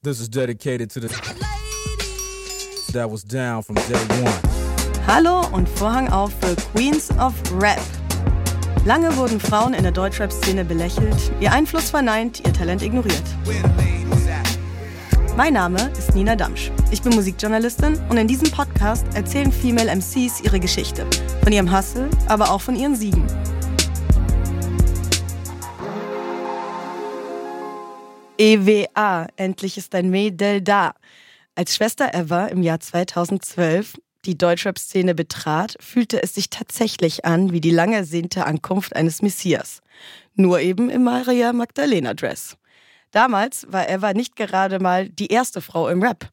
This is dedicated to the that was down from day one. Hallo und Vorhang auf für Queens of Rap. Lange wurden Frauen in der Deutschrap-Szene belächelt, ihr Einfluss verneint, ihr Talent ignoriert. Mein Name ist Nina Damsch. Ich bin Musikjournalistin und in diesem Podcast erzählen Female MCs ihre Geschichte. Von ihrem Hustle, aber auch von ihren Siegen. EWA, endlich ist ein Mädel da. Als Schwester Eva im Jahr 2012 die Deutschrap-Szene betrat, fühlte es sich tatsächlich an wie die lang ersehnte Ankunft eines Messias. Nur eben im Maria Magdalena-Dress. Damals war Eva nicht gerade mal die erste Frau im Rap.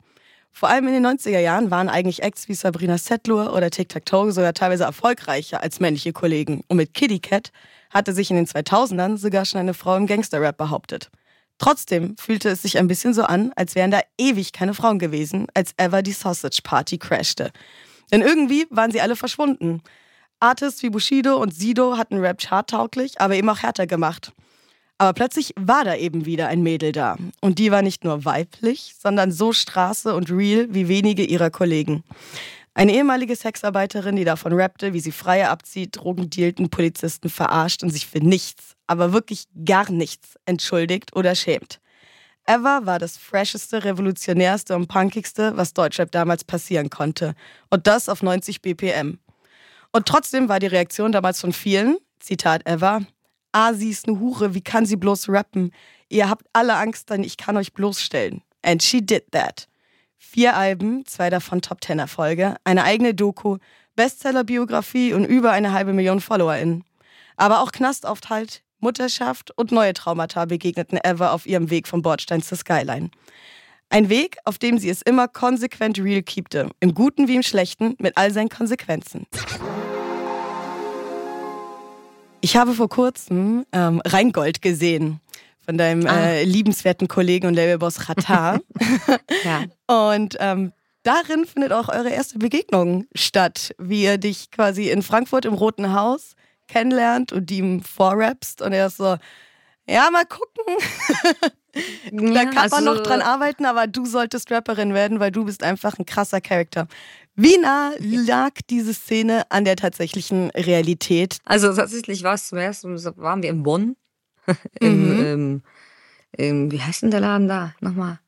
Vor allem in den 90er Jahren waren eigentlich Acts wie Sabrina Settler oder Tic Tac Toe sogar teilweise erfolgreicher als männliche Kollegen. Und mit Kitty Cat hatte sich in den 2000ern sogar schon eine Frau im Gangster-Rap behauptet. Trotzdem fühlte es sich ein bisschen so an, als wären da ewig keine Frauen gewesen, als Eva die Sausage Party crashte. Denn irgendwie waren sie alle verschwunden. Artists wie Bushido und Sido hatten Rap charttauglich, aber eben auch härter gemacht. Aber plötzlich war da eben wieder ein Mädel da. Und die war nicht nur weiblich, sondern so Straße und real wie wenige ihrer Kollegen. Eine ehemalige Sexarbeiterin, die davon rappte, wie sie Freie abzieht, Drogendealten, Polizisten verarscht und sich für nichts, aber wirklich gar nichts entschuldigt oder schämt. Eva war das fresheste, revolutionärste und punkigste, was Deutschrap damals passieren konnte. Und das auf 90 BPM. Und trotzdem war die Reaktion damals von vielen, Zitat Eva, ah, sie ist eine Hure, wie kann sie bloß rappen? Ihr habt alle Angst, denn ich kann euch bloßstellen. And she did that. Vier Alben, zwei davon Top Ten Erfolge, eine eigene Doku, Bestseller-Biografie und über eine halbe Million FollowerInnen. Aber auch Knastaufenthalt, Mutterschaft und neue Traumata begegneten Eva auf ihrem Weg vom Bordstein zur Skyline. Ein Weg, auf dem sie es immer konsequent real keepte, im Guten wie im Schlechten, mit all seinen Konsequenzen. Ich habe vor kurzem ähm, Rheingold gesehen von deinem ah. äh, liebenswerten Kollegen und Labelboss Ratar. ja. Und ähm, darin findet auch eure erste Begegnung statt, wie ihr dich quasi in Frankfurt im Roten Haus kennenlernt und ihm vorrapst und er ist so, ja, mal gucken. da kann also, man noch dran arbeiten, aber du solltest Rapperin werden, weil du bist einfach ein krasser Charakter. Wie nah lag diese Szene an der tatsächlichen Realität? Also tatsächlich war es zum ersten Mal, waren wir in Bonn. Im, mhm. im, im, wie heißt denn der Laden da? Nochmal.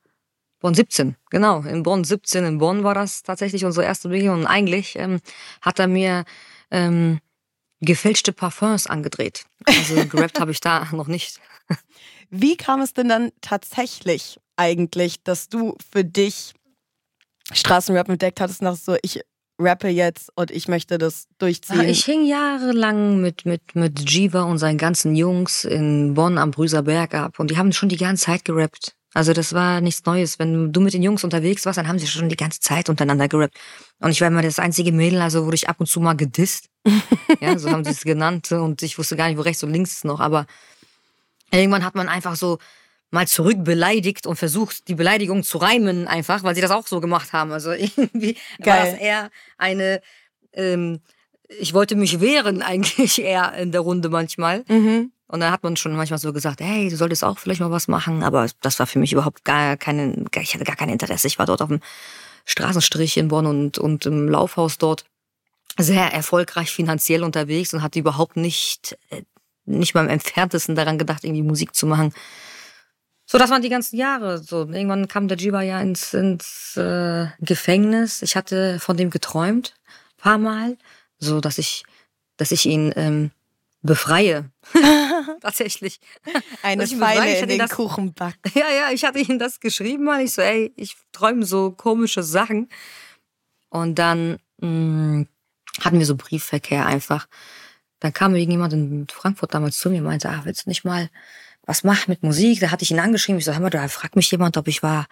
Bonn 17, genau. In Bonn 17, in Bonn war das tatsächlich unsere erste Begegnung. Und eigentlich ähm, hat er mir ähm, gefälschte Parfums angedreht. Also gerappt habe ich da noch nicht. Wie kam es denn dann tatsächlich eigentlich, dass du für dich Straßenrap entdeckt hattest, nach so, ich rappe jetzt und ich möchte das durchziehen? Ich hing jahrelang mit, mit, mit Jiva und seinen ganzen Jungs in Bonn am Brüserberg ab und die haben schon die ganze Zeit gerappt. Also das war nichts Neues. Wenn du mit den Jungs unterwegs warst, dann haben sie schon die ganze Zeit untereinander gerappt. Und ich war immer das einzige Mädel, also wurde ich ab und zu mal gedisst. ja, so haben sie es genannt. Und ich wusste gar nicht, wo rechts und links ist noch. Aber irgendwann hat man einfach so mal zurück beleidigt und versucht, die Beleidigung zu reimen einfach, weil sie das auch so gemacht haben. Also irgendwie Geil. war das eher eine, ähm, ich wollte mich wehren eigentlich eher in der Runde manchmal. Mhm. Und dann hat man schon manchmal so gesagt, hey, du solltest auch vielleicht mal was machen. Aber das war für mich überhaupt gar keine, ich hatte gar kein Interesse. Ich war dort auf dem Straßenstrich in Bonn und, und im Laufhaus dort sehr erfolgreich finanziell unterwegs und hatte überhaupt nicht, äh, nicht mal im entferntesten daran gedacht, irgendwie Musik zu machen. So, das waren die ganzen Jahre. So, irgendwann kam der Jiba ja ins, ins äh, Gefängnis. Ich hatte von dem geträumt, paar Mal, so dass ich, dass ich ihn ähm, befreie. Tatsächlich. Eine Pfeile in den das, Kuchenback. Ja, ja, ich hatte ihm das geschrieben, mal. Ich so, ey, ich träume so komische Sachen. Und dann mh, mm, hatten wir so Briefverkehr einfach. Dann kam irgendjemand in Frankfurt damals zu mir und meinte, ach, willst du nicht mal was mach mit Musik? Da hatte ich ihn angeschrieben. Ich so, hör mal, da fragt mich jemand, ob ich war,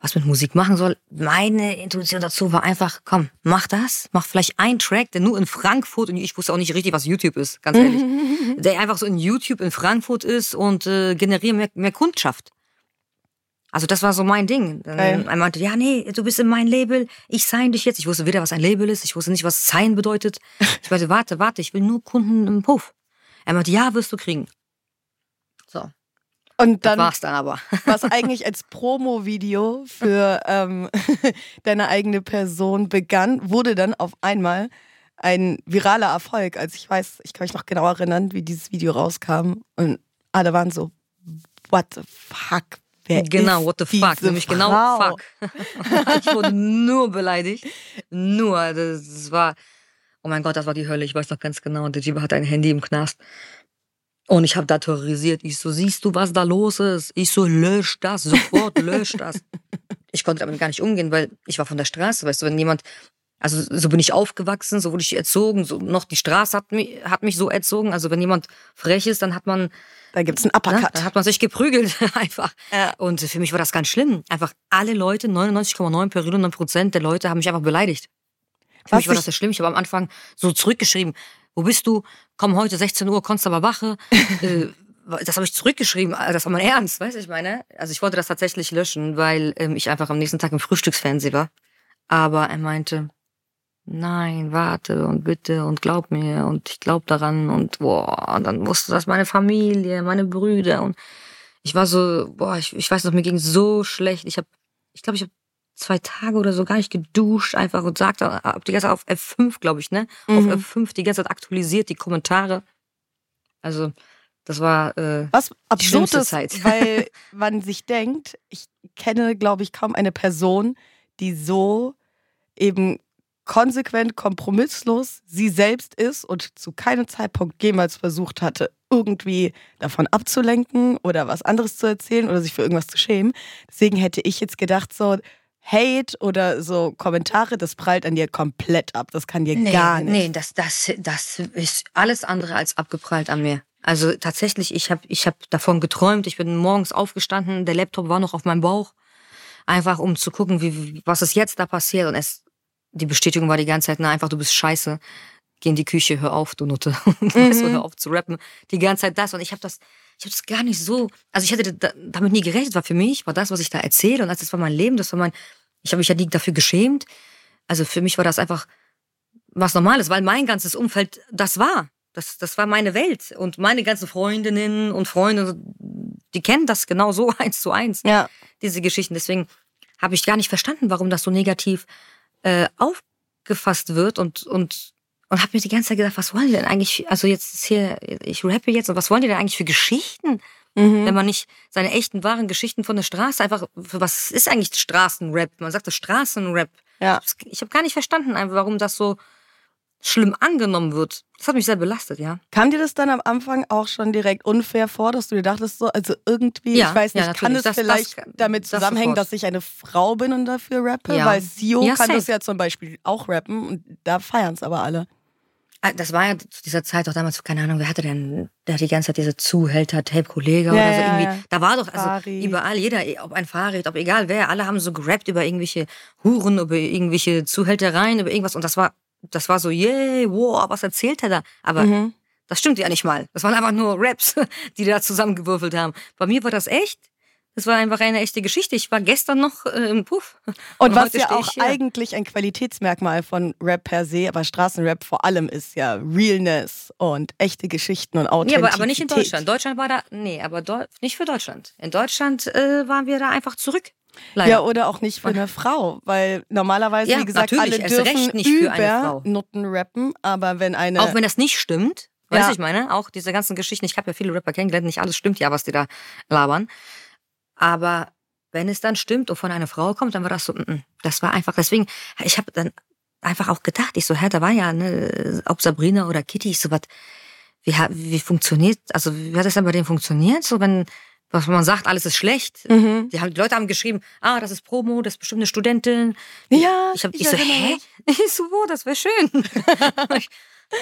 was mit Musik machen soll. Meine Intuition dazu war einfach, komm, mach das, mach vielleicht einen Track, der nur in Frankfurt, und ich wusste auch nicht richtig, was YouTube ist, ganz ehrlich, der einfach so in YouTube in Frankfurt ist und äh, generiere mehr, mehr Kundschaft. Also das war so mein Ding. Geil. er meinte, ja, nee, du bist in mein Label, ich sign dich jetzt. Ich wusste weder, was ein Label ist, ich wusste nicht, was sign bedeutet. Ich meinte, warte, warte, ich will nur Kunden im Puff. Er meinte, ja, wirst du kriegen. So, Und das dann war's dann aber. was eigentlich als Promo-Video für ähm, deine eigene Person begann, wurde dann auf einmal ein viraler Erfolg. Also ich weiß, ich kann mich noch genau erinnern, wie dieses Video rauskam und alle waren so, what the fuck? Wer Genau, what the fuck. Nämlich genau Frau? fuck. ich wurde nur beleidigt. Nur. Das war, oh mein Gott, das war die Hölle. Ich weiß noch ganz genau. Der Jiba hat ein Handy im Knast. Und ich habe da terrorisiert. Ich so, siehst du, was da los ist? Ich so, lösch das, sofort lösch das. Ich konnte damit gar nicht umgehen, weil ich war von der Straße. Weißt du, wenn jemand, also so bin ich aufgewachsen, so wurde ich erzogen, so noch die Straße hat mich, hat mich so erzogen. Also wenn jemand frech ist, dann hat man Da gibt's einen Ne? Uppercut. Da hat man sich geprügelt einfach. Ja. Und für mich war das ganz schlimm. Einfach alle Leute, 99,9 per 100 Prozent der Leute haben mich einfach beleidigt. Für Was mich war das sehr schlimm. Ich habe am Anfang so zurückgeschrieben, wo bist du? Komm heute 16 Uhr, Konstaber Wache. äh, das habe ich zurückgeschrieben. Also Das war mein Ernst, weißt du, ich meine? Also ich wollte das tatsächlich löschen, weil ähm, ich einfach am nächsten Tag im Frühstücksfernsehen war. Aber er meinte, nein, warte und bitte und glaub mir und ich glaub daran und boah, und dann wusste das meine Familie, meine Brüder und ich war so, boah, ich, ich weiß noch, mir ging so schlecht. Ich habe, ich glaube, ich habe zwei Tage oder so gar nicht geduscht einfach und sagte, hab die ganze Zeit auf F5, glaube ich, ne? Mhm. Auf F5 die ganze Zeit aktualisiert, die Kommentare. Also, das war, äh, Was absurd schlimmste ist, Zeit. weil man sich denkt, ich kenne, glaube ich, kaum eine Person, die so eben konsequent, kompromisslos sie selbst ist und zu keinem Zeitpunkt jemals versucht hatte, irgendwie davon abzulenken oder was anderes zu erzählen oder sich für irgendwas zu schämen. Deswegen hätte ich jetzt gedacht, so Hate oder so Kommentare, das prallt an dir komplett ab. Das kann dir gar nicht. Nee, das, das, das ist alles andere als abgeprallt an mir. Also tatsächlich, ich habe ich hab davon geträumt. Ich bin morgens aufgestanden, der Laptop war noch auf meinem Bauch. Einfach um zu gucken, wie, was ist jetzt da passiert. Und es, die Bestätigung war die ganze Zeit, na einfach, du bist scheiße. Geh in die Küche, hör auf, du Nutte. weißt du, hör auf zu rappen. Die ganze Zeit das. Und ich habe das, ich habe das gar nicht so, also ich hätte da, damit nie gerechnet. War für mich, war das, was ich da erzähle. Und das war mein Leben, das war mein, ich habe mich ja nie dafür geschämt. Also für mich war das einfach was Normales, weil mein ganzes Umfeld das war. Das, das war meine Welt. Und meine ganzen Freundinnen und Freunde, die kennen das genau so eins zu eins, Ja. diese Geschichten. Deswegen habe ich gar nicht verstanden, warum das so negativ äh, aufgefasst wird und, und, und habe mir die ganze Zeit gedacht, was wollen die denn eigentlich, also jetzt ist hier, ich rappe jetzt, und was wollen die denn eigentlich für Geschichten? Mhm. Wenn man nicht seine echten, wahren Geschichten von der Straße einfach, für was ist eigentlich Straßenrap? Man sagt das Straßenrap. Ja. Ich habe gar nicht verstanden, einfach, warum das so schlimm angenommen wird. Das hat mich sehr belastet, ja. Kam dir das dann am Anfang auch schon direkt unfair vor, dass du dir dachtest, so, also irgendwie, Ja, ich weiß ja, nicht, kann es. Das- vielleicht das- damit das zusammenhängen, sofort. dass ich eine Frau bin und dafür rappe? Ja. Weil Sio Ja, kann das safe. ja zum Beispiel auch rappen und da feiern es aber alle. Ah, Das war ja zu dieser Zeit auch damals, keine Ahnung, wer hatte denn, der hat die ganze Zeit diese Zuhälter, Tape-Kollege Ja, oder so irgendwie. ja. Da war doch, also Farid. überall, jeder, ob ein Fahrrad, ob egal wer, alle haben so gerappt über irgendwelche Huren, über irgendwelche Zuhältereien, über irgendwas und das war, das war so, yay, wow, was erzählt er da? Aber Mhm. Das stimmt ja nicht mal. Das waren einfach nur Raps, die da zusammengewürfelt haben. Bei mir war das echt. Das war einfach eine echte Geschichte. Ich war gestern noch äh, im Puff. Und was heute ja auch eigentlich ein Qualitätsmerkmal von Rap per se, aber Straßenrap vor allem ist ja Realness und echte Geschichten und Ja, Authentizität. aber, aber nicht in Deutschland. Deutschland war da, nee, aber Deu nicht für Deutschland. In Deutschland äh, waren wir da einfach zurück. Leider. Ja, oder auch nicht für eine Frau, weil normalerweise, Ja, wie gesagt, alle dürfen nicht für eine über. Nutten rappen, aber wenn eine... auch wenn das nicht stimmt, weißt Ja. du, ich meine, auch diese ganzen Geschichten, ich habe ja viele Rapper kennengelernt, nicht alles stimmt ja, was die da labern. Aber wenn es dann stimmt und von einer Frau kommt, dann war das so, mm, mm. das war einfach, deswegen, ich habe dann einfach auch gedacht, ich so, hä, da war ja, ne, ob Sabrina oder Kitty, ich so, was, wie, wie funktioniert, also wie hat das denn bei denen funktioniert, so wenn, was man sagt, alles ist schlecht. Mhm. Die, haben, die Leute haben geschrieben, ah, das ist Promo, das ist bestimmt eine Studentin. Ja, ich, hab, ich ich so, hä? Ich so, wo, das wäre schön.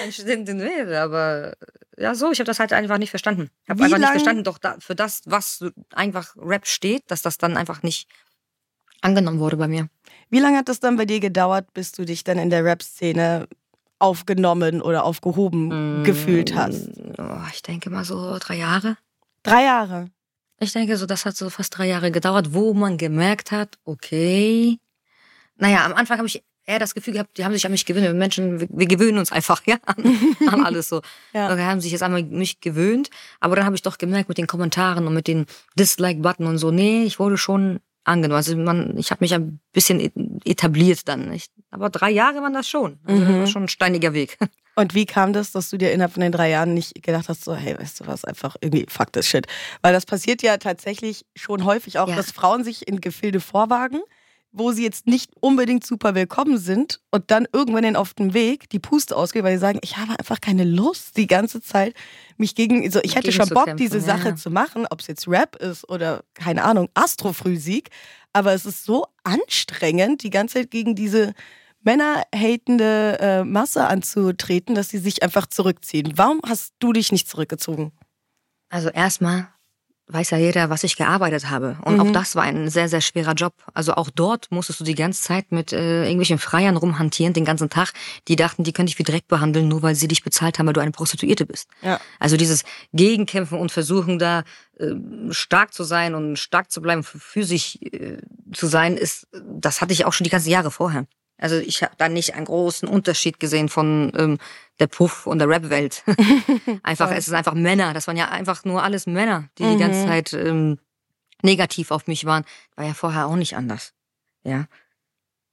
einschlägenden wäre. Aber ja, so, ich habe das halt einfach nicht verstanden. Ich habe einfach nicht verstanden, doch da, für das, was einfach Rap steht, dass das dann einfach nicht angenommen wurde bei mir. Wie lange hat das dann bei dir gedauert, bis du dich dann in der Rap-Szene aufgenommen oder aufgehoben gefühlt hast? Oh, ich denke mal so drei Jahre. Drei Jahre. Ich denke so, das hat so fast drei Jahre gedauert, wo man gemerkt hat, okay. Naja, am Anfang habe ich eher das Gefühl gehabt, die haben sich an mich gewöhnt. Wir Menschen, wir, wir gewöhnen uns einfach, ja, an, an alles so. Ja. Die haben sich jetzt einmal mich gewöhnt. Aber dann habe ich doch gemerkt mit den Kommentaren und mit den Dislike-Button und so, nee, ich wurde schon angenommen. Also man, ich habe mich ein bisschen etabliert dann. Ich, aber drei Jahre waren das schon. Also das war schon ein steiniger Weg. Und wie kam das, dass du dir innerhalb von den drei Jahren nicht gedacht hast, so, hey, weißt du was, einfach irgendwie fuck this shit. Weil das passiert ja tatsächlich schon häufig auch, Ja. dass Frauen sich in Gefilde vorwagen, wo sie jetzt nicht unbedingt super willkommen sind und dann irgendwann den auf dem Weg die Puste ausgeht, weil sie sagen, ich habe einfach keine Lust, die ganze Zeit mich gegen, also ich hätte schon Bock, kämpfen, diese ja. Sache zu machen, ob es jetzt Rap ist oder, keine Ahnung, Astrophysik, aber es ist so anstrengend, die ganze Zeit gegen diese männerhatende äh, Masse anzutreten, dass sie sich einfach zurückziehen. Warum hast du dich nicht zurückgezogen? Also erstmal weiß ja jeder, was ich gearbeitet habe. Und auch das war ein sehr, sehr schwerer Job. Also auch dort musstest du die ganze Zeit mit äh, irgendwelchen Freiern rumhantieren, den ganzen Tag. Die dachten, die können dich wie Dreck behandeln, nur weil sie dich bezahlt haben, weil du eine Prostituierte bist. Ja. Also dieses Gegenkämpfen und Versuchen, da äh, stark zu sein und stark zu bleiben, physisch äh, zu sein, ist, das hatte ich auch schon die ganzen Jahre vorher. Also ich habe da nicht einen großen Unterschied gesehen von ähm, der Puff und der Rap-Welt. einfach, es ist einfach Männer. Das waren ja einfach nur alles Männer, die die ganze Zeit ähm, negativ auf mich waren. War ja vorher auch nicht anders. Ja.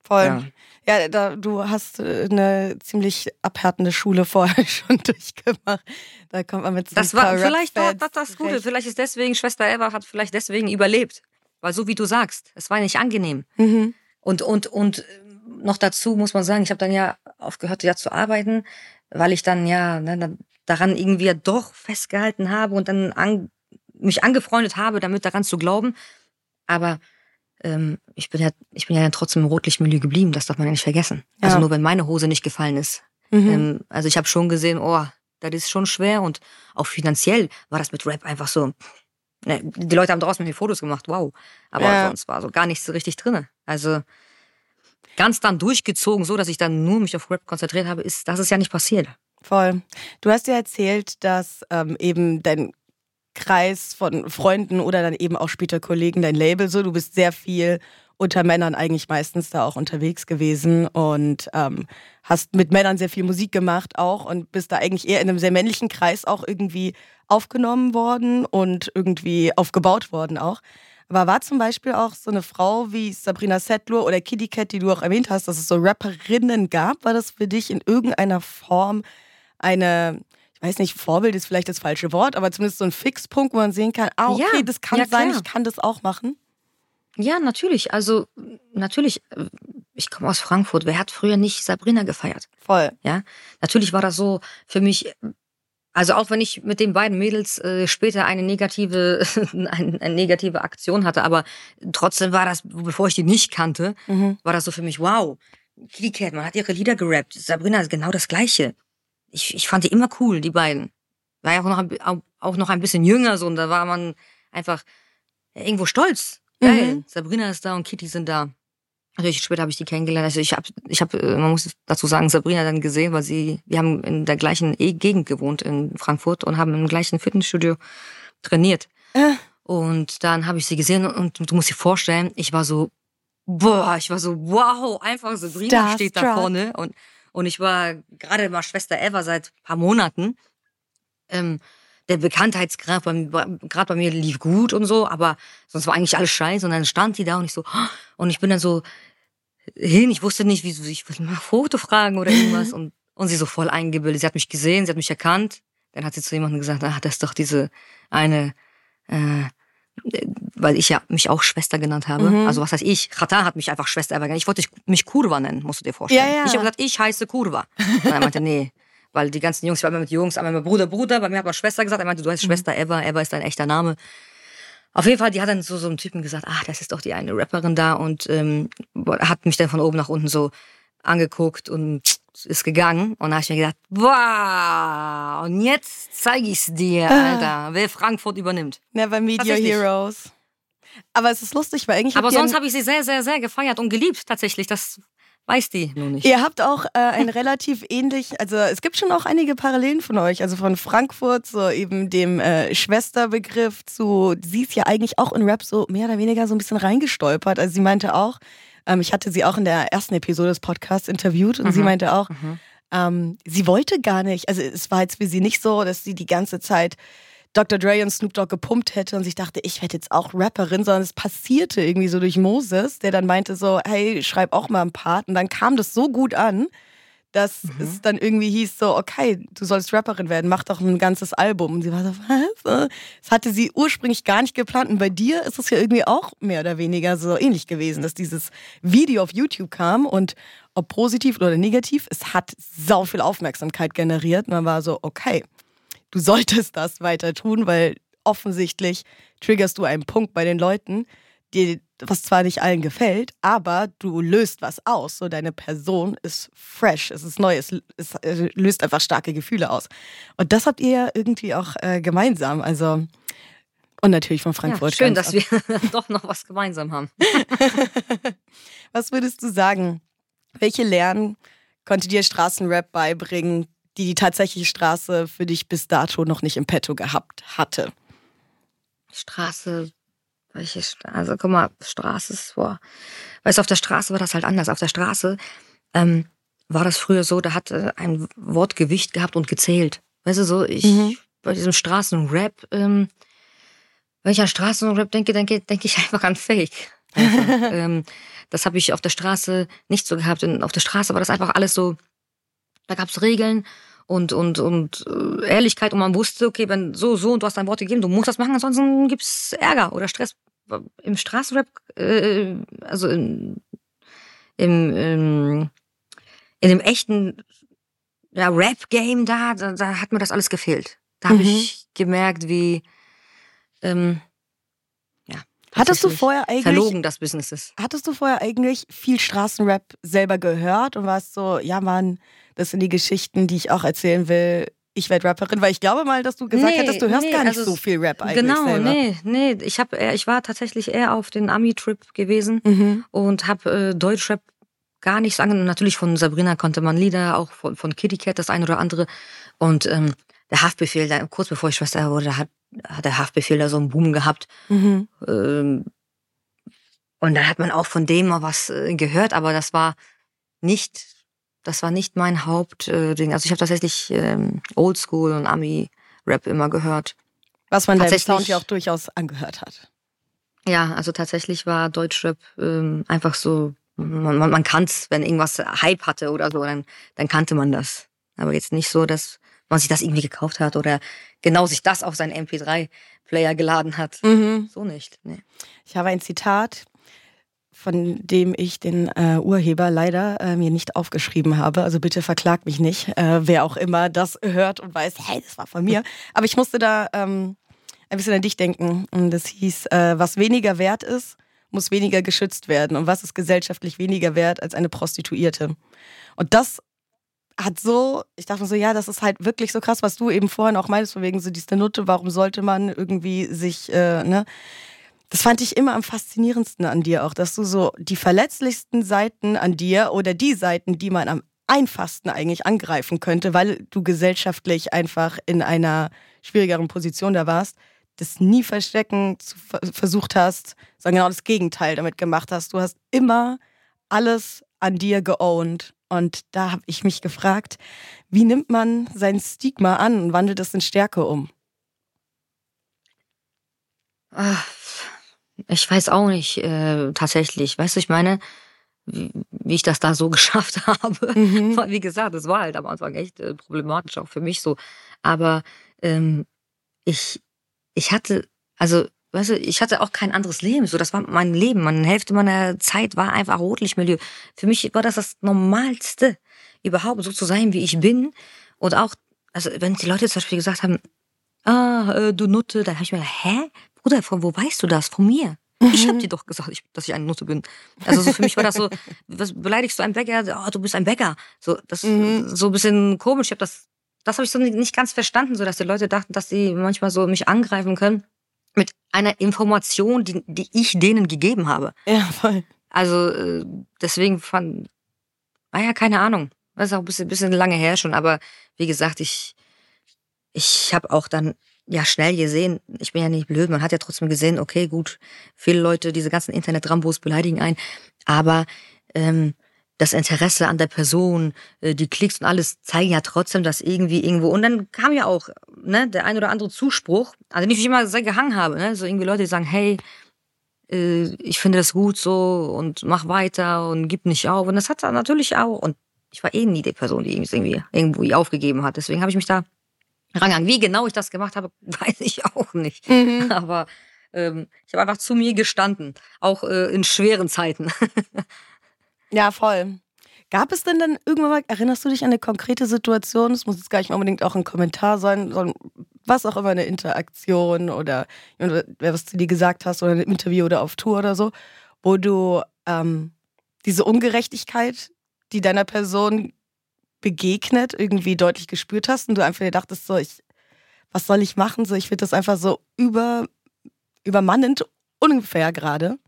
Voll. Ja, da, du hast äh, eine ziemlich abhärtende Schule vorher schon durchgemacht. Da kommt man mit so Das war vielleicht war das das Gute. Vielleicht ist deswegen, Schwester Eva hat vielleicht deswegen überlebt. Weil so wie du sagst, es war nicht angenehm. Mhm. Und, und, und noch dazu muss man sagen, ich habe dann ja aufgehört, ja zu arbeiten, weil ich dann ja ne, daran irgendwie ja doch festgehalten habe und dann an, mich angefreundet habe, damit daran zu glauben. Aber ähm, ich bin ja, ich bin ja dann trotzdem im Rotlichtmilieu geblieben, das darf man ja nicht vergessen. Also Ja. nur wenn meine Hose nicht gefallen ist. Mhm. Ähm, also ich habe schon gesehen, oh, das ist schon schwer und auch finanziell war das mit Rap einfach so. Ne, die Leute haben draußen mit mir Fotos gemacht, wow. Aber Ja. sonst war so gar nichts so richtig drinne. Also ganz dann durchgezogen, so dass ich dann nur mich auf Rap konzentriert habe, ist das ist ja nicht passiert. Voll. Du hast ja erzählt, dass ähm, eben dein Kreis von Freunden oder dann eben auch später Kollegen, dein Label so, du bist sehr viel unter Männern eigentlich meistens da auch unterwegs gewesen und ähm, hast mit Männern sehr viel Musik gemacht auch und bist da eigentlich eher in einem sehr männlichen Kreis auch irgendwie aufgenommen worden und irgendwie aufgebaut worden auch. Aber war zum Beispiel auch so eine Frau wie Sabrina Settler oder Kitty Cat, die du auch erwähnt hast, dass es so Rapperinnen gab? War das für dich in irgendeiner Form eine, ich weiß nicht, Vorbild ist vielleicht das falsche Wort, aber zumindest so ein Fixpunkt, wo man sehen kann, ah, okay, Ja, das kann ja, sein, klar. ich kann das auch machen? Ja, natürlich. Also natürlich, äh, ich komme aus Frankfurt. Wer hat früher nicht Sabrina gefeiert? Voll. Ja, natürlich war das so für mich. Also auch wenn ich mit den beiden Mädels äh, später eine negative, eine, eine negative Aktion hatte, aber trotzdem war das, bevor ich die nicht kannte, Mhm. war das so für mich, wow, Kitty Cat, man hat ihre Lieder gerappt. Sabrina ist genau das Gleiche. Ich, ich fand die immer cool, die beiden. War ja auch noch, auch, auch noch ein bisschen jünger so und da war man einfach irgendwo stolz. Geil, Mhm. Sabrina ist da und Kitty sind da. Natürlich später habe ich die kennengelernt. Also ich habe, ich habe, man muss dazu sagen, Sabrina dann gesehen, weil sie, wir haben in der gleichen E- Gegend gewohnt in Frankfurt und haben im gleichen Fitnessstudio trainiert. Äh. Und dann habe ich sie gesehen und du musst dir vorstellen, ich war so, boah, ich war so, wow, einfach Sabrina steht da vorne und und ich war gerade mal Schwester Eva seit paar Monaten. Ähm, der Bekanntheitsgrad bei, grad bei mir lief gut und so, aber sonst war eigentlich alles scheiße. Und dann stand die da und ich so, und ich bin dann so hin, ich wusste nicht, wie so, ich wollte mal Foto fragen oder irgendwas. und, und sie so voll eingebildet. Sie hat mich gesehen, sie hat mich erkannt. Dann hat sie zu jemandem gesagt, ah, das ist doch diese eine, äh, weil ich ja mich auch Schwester genannt habe. Mhm. Also was heißt ich? Chata hat mich einfach Schwester genannt. Ich wollte mich Kurva nennen, musst du dir vorstellen. Ja, ja. Ich habe gesagt, ich heiße Kurva. Und er meinte, nee. Weil die ganzen Jungs, ich war immer mit Jungs, einmal mit Bruder, Bruder, bei mir hat man Schwester gesagt. Er meinte, du heißt Schwester Eva, Eva ist dein echter Name. Auf jeden Fall, die hat dann so, so einem Typen gesagt, ach, das ist doch die eine Rapperin da und ähm, hat mich dann von oben nach unten so angeguckt und ist gegangen. Und da habe ich mir gedacht, wow, und jetzt zeige ich es dir, Ah. Alter, wer Frankfurt übernimmt. Never Meet Your. Heroes. Aber es ist lustig, weil eigentlich Aber sonst habe ich sie sehr, sehr, sehr gefeiert und geliebt, tatsächlich. Das weiß die nur nicht. Ihr habt auch äh, ein relativ ähnlich, also es gibt schon auch einige Parallelen von euch, also von Frankfurt, so eben dem äh, Schwesterbegriff zu, sie ist ja eigentlich auch in Rap so mehr oder weniger so ein bisschen reingestolpert. Also sie meinte auch, ähm, ich hatte sie auch in der ersten Episode des Podcasts interviewt und sie Mhm. meinte auch, Mhm. ähm, sie wollte gar nicht, also es war jetzt für sie nicht so, dass sie die ganze Zeit Dr. Dre und Snoop Dogg gepumpt hätte und sich dachte, ich werde jetzt auch Rapperin, sondern es passierte irgendwie so durch Moses, der dann meinte so, hey, schreib auch mal einen Part. Und dann kam das so gut an, dass es dann irgendwie hieß so, okay, du sollst Rapperin werden, mach doch ein ganzes Album. Und sie war so, was? Das hatte sie ursprünglich gar nicht geplant. Und bei dir ist es ja irgendwie auch mehr oder weniger so ähnlich gewesen, dass dieses Video auf YouTube kam und ob positiv oder negativ, es hat sau viel Aufmerksamkeit generiert. Und man war so, okay, du solltest das weiter tun, weil offensichtlich triggerst du einen Punkt bei den Leuten, die, was zwar nicht allen gefällt, aber du löst was aus. So deine Person ist fresh, es ist neu, es, es löst einfach starke Gefühle aus. Und das habt ihr ja irgendwie auch äh, gemeinsam. Also und natürlich von Ja, Frankfurt. schön, ganz dass wir doch noch was gemeinsam haben. Was würdest du sagen? Welche Lernen konnte dir Straßenrap beibringen, die die tatsächliche Straße für dich bis dato noch nicht im Petto gehabt hatte? Straße, welche Straße? Also guck mal, Straße ist, boah. Weißt du, auf der Straße war das halt anders. Auf der Straße ähm, war das früher so, da hat ein Wort Gewicht gehabt und gezählt. Weißt du, so, ich, Mhm. bei diesem Straßenrap, ähm, wenn ich an Straßenrap denke, denke, denke ich einfach an Fake. Einfach. ähm, das habe ich auf der Straße nicht so gehabt. Und auf der Straße war das einfach alles so, da gab's Regeln und, und, und äh, Ehrlichkeit und man wusste, okay, wenn so, so und du hast dein Wort gegeben, du musst das machen, ansonsten gibt's Ärger oder Stress. Im Straßenrap, äh, also in, im, im, in dem echten ja, Rap-Game da, da, da hat mir das alles gefehlt. Da habe Mhm. ich gemerkt, wie ähm, Hattest du vorher eigentlich verlogen das Business ist. Hattest du vorher eigentlich viel Straßenrap selber gehört und warst so, ja Mann, das sind die Geschichten, die ich auch erzählen will. Ich werde Rapperin, weil ich glaube mal, dass du gesagt Nee, hättest, du hörst nee, gar nicht also so viel Rap eigentlich Genau, selber. nee, nee. Ich, hab, eher- ich war tatsächlich eher auf den Ami-Trip gewesen Mhm. und habe äh, Deutschrap gar nicht sagen. Natürlich von Sabrina konnte man Lieder, auch von, von Kitty Cat das eine oder andere. Und ähm, der Haftbefehl, da, kurz bevor ich Schwester wurde, da hat, hat der Haftbefehl da so einen Boom gehabt. Mhm. Ähm, und dann hat man auch von dem mal was äh, gehört, aber das war nicht, das war nicht mein Hauptding. Also ich habe tatsächlich ähm, Oldschool und Ami-Rap immer gehört. Was man Tatsächlich- Sound ja auch durchaus angehört hat. Ja, also tatsächlich war Deutschrap ähm, einfach so, man, man, man kann's, wenn irgendwas Hype hatte oder so, dann, dann kannte man das. Aber jetzt nicht so, dass man sich das irgendwie gekauft hat oder genau sich das auf seinen MP3-Player geladen hat. Mhm. So nicht. Nee. Ich habe ein Zitat, von dem ich den äh, Urheber leider äh, mir nicht aufgeschrieben habe. Also bitte verklagt mich nicht, äh, wer auch immer das hört und weiß, hey, das war von mir. Aber ich musste da ähm, ein bisschen an dich denken. Und das hieß, äh, was weniger wert ist, muss weniger geschützt werden. Und was ist gesellschaftlich weniger wert als eine Prostituierte? Und das hat so, ich dachte mir so, ja, das ist halt wirklich so krass, was du eben vorhin auch meintest, wegen so diese Nutte, warum sollte man irgendwie sich, äh, ne? Das fand ich immer am faszinierendsten an dir auch, dass du so die verletzlichsten Seiten an dir oder die Seiten, die man am einfachsten eigentlich angreifen könnte, weil du gesellschaftlich einfach in einer schwierigeren Position da warst, das nie verstecken zu, versucht hast, sondern genau das Gegenteil damit gemacht hast. Du hast immer alles an dir geowned. Und da habe ich mich gefragt, wie nimmt man sein Stigma an und wandelt es in Stärke um? Ach, Ich weiß auch nicht, äh, tatsächlich. Weißt du, ich meine, wie, wie ich das da so geschafft habe. Mhm. Wie gesagt, es war halt am Anfang echt äh, problematisch, auch für mich so. Aber ähm, ich, ich hatte, also, weißt du, ich hatte auch kein anderes Leben. So, das war mein Leben. Meine Hälfte meiner Zeit war einfach Rotlichtmilieu. Für mich war das das Normalste, überhaupt so zu sein, wie ich bin. Und auch, also, wenn die Leute zum Beispiel gesagt haben, ah, äh, du Nutte, dann habe ich mir gedacht, hä? Bruder, von wo weißt du das? Von mir. Ich habe dir doch gesagt, ich, dass ich eine Nutte bin. Also so für mich war das so, was beleidigst du einen Bäcker? Oh, du bist ein Bäcker. So das Mhm. so ein bisschen komisch. Ich habe das das habe ich so nicht ganz verstanden, so dass die Leute dachten, dass sie manchmal so mich angreifen können mit einer Information, die, die ich denen gegeben habe. Ja, voll. Also äh, deswegen fand, naja, keine Ahnung. Das ist auch ein bisschen, bisschen lange her schon, aber wie gesagt, ich, ich habe auch dann ja schnell gesehen, ich bin ja nicht blöd, man hat ja trotzdem gesehen, okay, gut, viele Leute, diese ganzen Internet-Rambos beleidigen ein, aber ähm, das Interesse an der Person, äh, die Klicks und alles zeigen ja trotzdem, dass irgendwie irgendwo und dann kam ja auch ne der ein oder andere Zuspruch, an den ich mich immer sehr gehangen habe, ne, so irgendwie Leute, die sagen, hey, äh, ich finde das gut so und mach weiter und gib nicht auf. Und das hat er natürlich auch. Und ich war eh nie die Person, die irgendwie irgendwo aufgegeben hat. Deswegen habe ich mich da rangegangen. Wie genau ich das gemacht habe, weiß ich auch nicht. Mhm. Aber ähm, ich habe einfach zu mir gestanden, auch äh, in schweren Zeiten. Ja, voll. Gab es denn dann irgendwann mal, erinnerst du dich an eine konkrete Situation? Es muss jetzt gar nicht unbedingt auch ein Kommentar sein, sondern was auch immer, eine Interaktion oder was zu dir gesagt hast oder ein Interview oder auf Tour oder so, wo du ähm, diese Ungerechtigkeit, die deiner Person begegnet, irgendwie deutlich gespürt hast und du einfach dir dachtest, so, ich, was soll ich machen? So, ich finde das einfach so über, übermannend unfair gerade.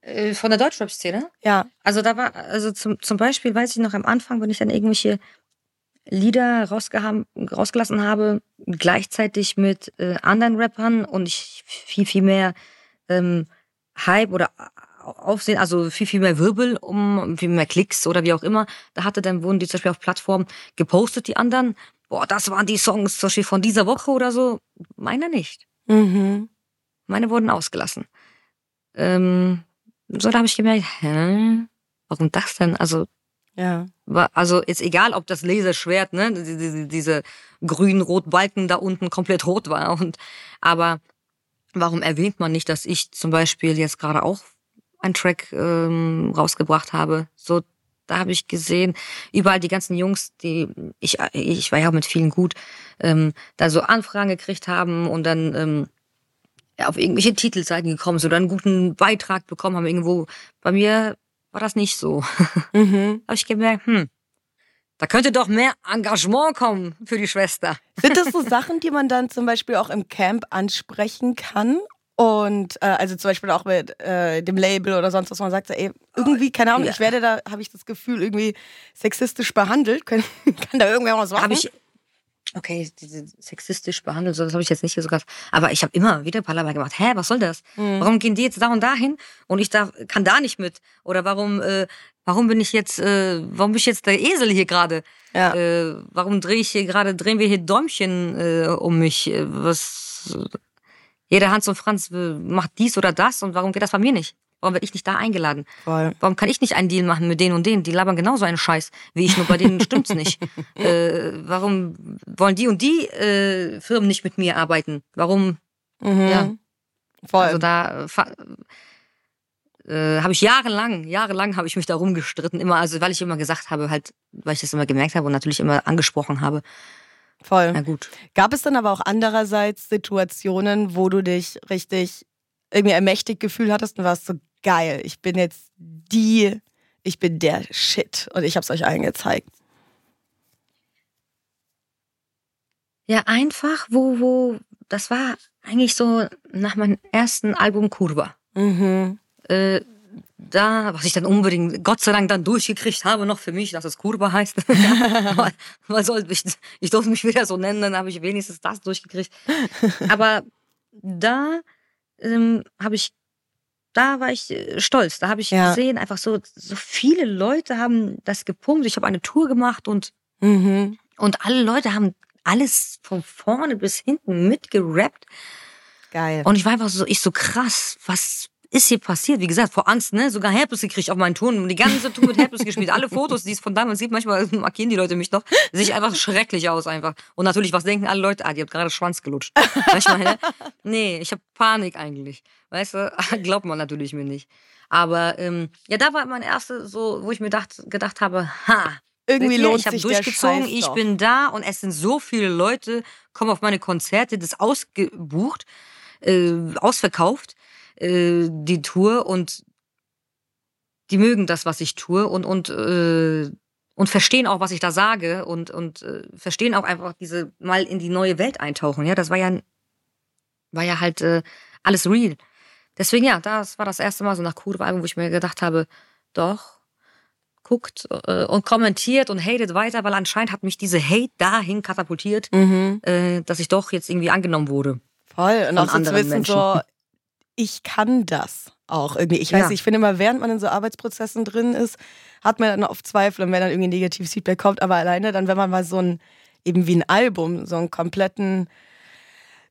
Äh, Von der Deutschrap-Szene? Ja. Also da war, also zum, zum Beispiel weiß ich noch am Anfang, wenn ich dann irgendwelche Lieder rausgelassen habe, gleichzeitig mit äh, anderen Rappern und ich viel, viel mehr ähm, Hype oder Aufsehen, also viel, viel mehr Wirbel, um viel mehr Klicks oder wie auch immer. Da hatte dann, wurden die zum Beispiel auf Plattformen gepostet, die anderen. Boah, das waren die Songs zum Beispiel von dieser Woche oder so. Meine nicht. Mhm. Meine wurden ausgelassen. Ähm, so, da habe ich gemerkt, hä? Warum das denn? Also, Ja. also jetzt egal, ob das Laserschwert, ne, diese, diese, grün-rot Balken da unten komplett rot war. Und, aber warum erwähnt man nicht, dass ich zum Beispiel jetzt gerade auch einen Track ähm, rausgebracht habe? So, da habe ich gesehen, überall die ganzen Jungs, die ich, ich war ja auch mit vielen gut, ähm, da so Anfragen gekriegt haben und dann ähm, auf irgendwelche Titelseiten gekommen sind oder einen guten Beitrag bekommen haben irgendwo. Bei mir war das nicht so. Mhm. habe ich gemerkt, hm, da könnte doch mehr Engagement kommen für die Schwester. Sind das so Sachen, die man dann zum Beispiel auch im Camp ansprechen kann? Und äh, also zum Beispiel auch mit äh, dem Label oder sonst was man sagt, ey, irgendwie, keine Ahnung, Ja. ich werde da, habe ich das Gefühl, irgendwie sexistisch behandelt. Kann, kann da irgendwer was machen? Habe ich okay, diese sexistisch behandelt, so das habe ich jetzt nicht so gesagt, aber ich habe immer wieder Palaver gemacht. Hä, was soll das? Warum gehen die jetzt da und dahin und ich da kann da nicht mit oder warum äh, warum bin ich jetzt äh, warum bin ich jetzt der Esel hier gerade? Ja. Äh, warum drehe ich hier gerade drehen wir hier Däumchen äh, um mich? Äh, was jeder Hans und Franz äh, macht dies oder das und warum geht das bei mir nicht? Warum werde ich nicht da eingeladen? Voll. Warum kann ich nicht einen Deal machen mit denen und denen? Die labern genauso einen Scheiß wie ich, nur bei denen stimmt's nicht. Äh, warum wollen die und die äh, Firmen nicht mit mir arbeiten? Warum? Mhm. Ja. Voll. Also da äh, äh, habe ich jahrelang, jahrelang habe ich mich da rumgestritten, immer, also weil ich immer gesagt habe, halt, weil ich das immer gemerkt habe und natürlich immer angesprochen habe. Voll. Na gut. Gab es dann aber auch andererseits Situationen, wo du dich richtig irgendwie ermächtigt gefühlt hattest und warst so geil, ich bin jetzt die, ich bin der Shit und ich hab's euch allen gezeigt. Ja, einfach, wo, wo, das war eigentlich so nach meinem ersten Album Kurva. Mhm. äh, da, was ich dann unbedingt, Gott sei Dank dann durchgekriegt habe, noch für mich, dass es Kurva heißt. weil soll, ich, ich durfte mich wieder so nennen, dann habe ich wenigstens das durchgekriegt. Aber da ähm, habe ich, da war ich äh, stolz. Da habe ich Ja. gesehen, einfach so, so viele Leute haben das gepumpt. Ich habe eine Tour gemacht und Mhm. und alle Leute haben alles von vorne bis hinten mitgerappt. Geil. Und ich war einfach so, ich so krass, was ist hier passiert? Wie gesagt, vor Angst, ne? Sogar Herpes gekriegt auf meinen Ton. Und die ganze Tour mit Herpes gespielt. Alle Fotos, die es von damals gibt, manchmal markieren die Leute mich noch. Sieht einfach schrecklich aus einfach. Und natürlich, was denken alle Leute? Ah, die hat gerade Schwanz gelutscht. Weißt du, meine? Nee, ich habe Panik eigentlich. Weißt du, glaubt man natürlich mir nicht. Aber ähm, ja, da war mein erster so, wo ich mir dacht, gedacht habe, ha, Irgendwie lohnt ich habe sich der durchgezogen, Scheiß ich doch. bin da und es sind so viele Leute, kommen auf meine Konzerte, das ausgebucht, äh, ausverkauft. Äh, die tue und die mögen das, was ich tue und und äh, und verstehen auch, was ich da sage und und äh, verstehen auch einfach diese mal in die neue Welt eintauchen. Ja, das war ja war ja halt äh, alles real. Deswegen ja, das war das erste Mal so nach Kurve-Album, wo ich mir gedacht habe, doch guckt äh, und kommentiert und hatet weiter, weil anscheinend hat mich diese Hate dahin katapultiert, Mhm. äh, dass ich doch jetzt irgendwie angenommen wurde. Voll. Und auch zu wissen, Menschen. so, ich kann das auch irgendwie. Ich weiß Ja. nicht, ich finde immer, während man in so Arbeitsprozessen drin ist, hat man dann oft Zweifel und wenn dann irgendwie negatives Feedback kommt, aber alleine dann, wenn man mal so ein, eben wie ein Album, so einen kompletten,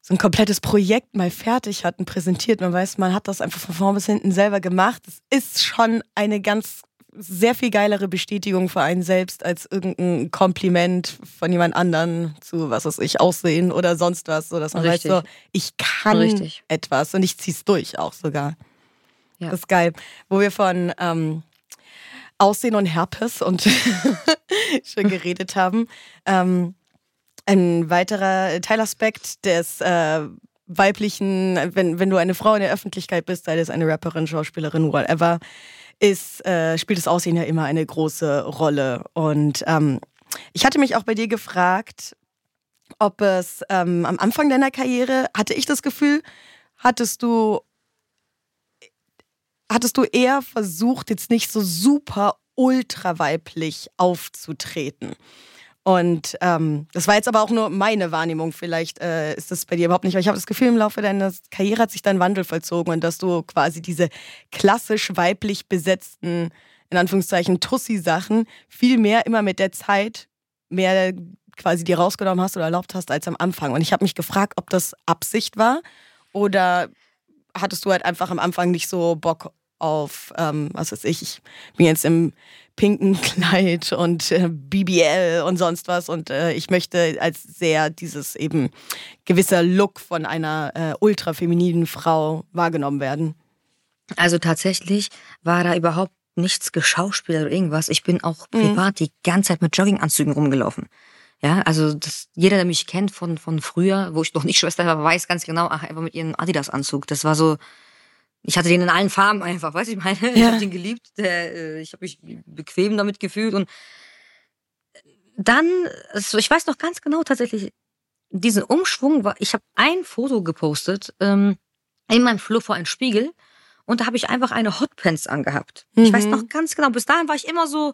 so ein komplettes Projekt mal fertig hat und präsentiert, man weiß, man hat das einfach von vorn bis hinten selber gemacht. Das ist schon eine ganz sehr viel geilere Bestätigung für einen selbst als irgendein Kompliment von jemand anderen zu, was weiß ich, Aussehen oder sonst was, so dass man Richtig. weiß, so, ich kann Richtig. etwas und ich zieh's durch auch sogar. Ja. Das ist geil. Wo wir von ähm, Aussehen und Herpes und schon geredet haben. Ähm, ein weiterer Teilaspekt des äh, weiblichen, wenn, wenn du eine Frau in der Öffentlichkeit bist, sei das eine Rapperin, Schauspielerin, whatever, ist, äh, spielt das Aussehen ja immer eine große Rolle. Und ähm, ich hatte mich auch bei dir gefragt, ob es ähm, am Anfang deiner Karriere, hatte ich das Gefühl, hattest du, hattest du eher versucht, jetzt nicht so super ultra weiblich aufzutreten. Und ähm, das war jetzt aber auch nur meine Wahrnehmung. Vielleicht äh, ist das bei dir überhaupt nicht, weil ich habe das Gefühl, im Laufe deiner Karriere hat sich dein Wandel vollzogen und dass du quasi diese klassisch weiblich besetzten, in Anführungszeichen, Tussi-Sachen viel mehr immer mit der Zeit mehr quasi dir rausgenommen hast oder erlaubt hast als am Anfang. Und ich habe mich gefragt, ob das Absicht war oder hattest du halt einfach am Anfang nicht so Bock auf, ähm, was weiß ich, ich bin jetzt im pinken Kleid und äh, BBL und sonst was und äh, ich möchte als sehr dieses eben gewisser Look von einer äh, ultra femininen Frau wahrgenommen werden. Also tatsächlich war da überhaupt nichts geschauspielert oder irgendwas. Ich bin auch privat die ganze Zeit mit Jogginganzügen rumgelaufen. Ja, also das, jeder, der mich kennt von, von früher, wo ich noch nicht Schwester war, weiß ganz genau, ach, einfach mit ihrem Adidas-Anzug. Das war so, ich hatte den in allen Farben einfach, weißt du, ich meine, ich Ja. habe den geliebt, der, äh, ich habe mich bequem damit gefühlt und dann, also ich weiß noch ganz genau tatsächlich, diesen Umschwung war, ich habe ein Foto gepostet, ähm, in meinem Flur vor einem Spiegel und da habe ich einfach eine Hotpants angehabt. Ich weiß Mhm. noch ganz genau, bis dahin war ich immer so,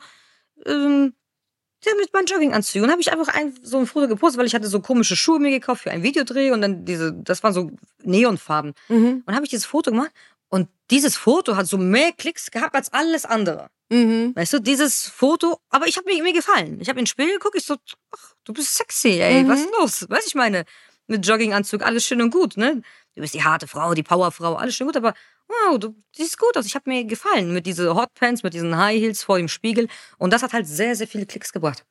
ähm, ja, mit meinen Jogginganzügen. Und habe ich einfach ein, so ein Foto gepostet, weil ich hatte so komische Schuhe mir gekauft für ein Videodreh und dann diese, das waren so Neonfarben. Mhm. Und habe ich dieses Foto gemacht und dieses Foto hat so mehr Klicks gehabt als alles andere. Mhm. Weißt du, dieses Foto, aber ich habe mir, mir gefallen. Ich habe in den Spiegel geguckt, ich so, ach, du bist sexy, ey, Mhm. was ist los? Weißt du, ich meine, mit Jogginganzug, alles schön und gut, ne? Du bist die harte Frau, die Powerfrau, alles schön gut, aber wow, du siehst gut aus. Ich habe mir gefallen mit diese Hotpants, mit diesen High Heels vor dem Spiegel und das hat halt sehr, sehr viele Klicks gebracht.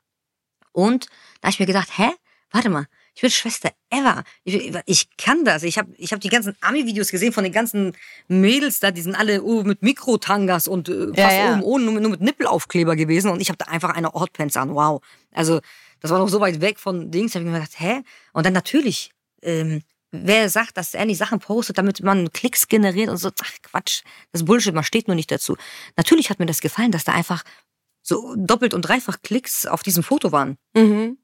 Und da habe ich mir gedacht, hä? Warte mal, ich bin Schwester Eva. Ich, ich kann das. Ich habe ich hab die ganzen Ami-Videos gesehen von den ganzen Mädels da, die sind alle oh, mit Mikrotangas und äh, fast Ja, ja. oben ohne, nur, mit- nur mit Nippelaufkleber gewesen. Und ich habe da einfach eine Hotpants an. Wow. Also, das war noch so weit weg von Dings. Da habe ich mir gedacht, hä? Und dann natürlich, ähm, wer sagt, dass er nicht Sachen postet, damit man Klicks generiert und so, ach Quatsch, das ist Bullshit, man steht nur nicht dazu. Natürlich hat mir das gefallen, dass da einfach so doppelt und dreifach Klicks auf diesem Foto waren. Mhm.